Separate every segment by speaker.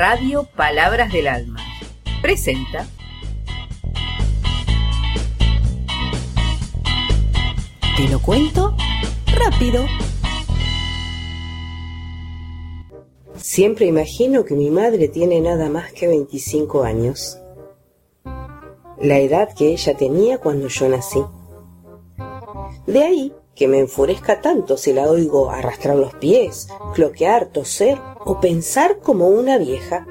Speaker 1: Radio Palabras del Alma. Presenta.
Speaker 2: Te lo cuento rápido.
Speaker 3: Siempre imagino que mi madre tiene nada más que 25 años. La edad que ella tenía cuando yo nací. De ahí que me enfurezca tanto si la oigo arrastrar los pies, cloquear, toser o pensar como una vieja.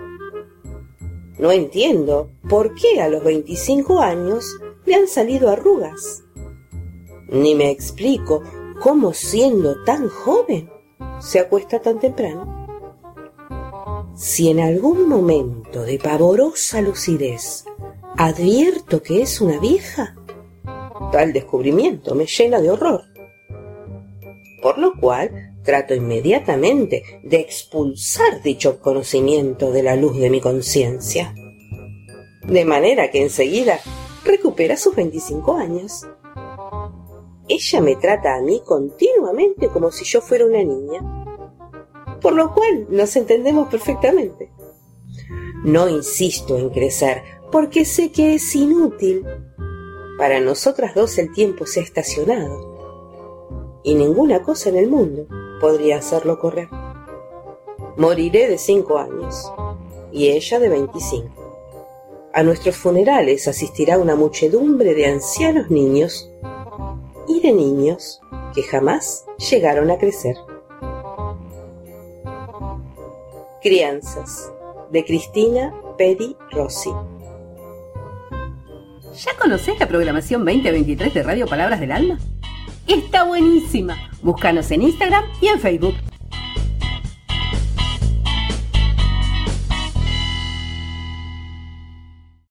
Speaker 3: No entiendo por qué a los 25 años le han salido arrugas. Ni me explico cómo siendo tan joven se acuesta tan temprano. Si en algún momento de pavorosa lucidez advierto que es una vieja, tal descubrimiento me llena de horror. Por lo cual trato inmediatamente de expulsar dicho conocimiento de la luz de mi conciencia. De manera que enseguida recupera sus 25 años. Ella me trata a mí continuamente como si yo fuera una niña, por lo cual nos entendemos perfectamente. No insisto en crecer, porque sé que es inútil. Para nosotras dos el tiempo se ha estacionado, y ninguna cosa en el mundo podría hacerlo correr. Moriré de cinco años, y ella de veinticinco. A nuestros funerales asistirá una muchedumbre de ancianos niños y de niños que jamás llegaron a crecer. Crianzas, de Cristina Peri Rossi.
Speaker 2: ¿Ya conocés la programación 2023 de Radio Palabras del Alma? Está buenísima. Búscanos en Instagram y en Facebook.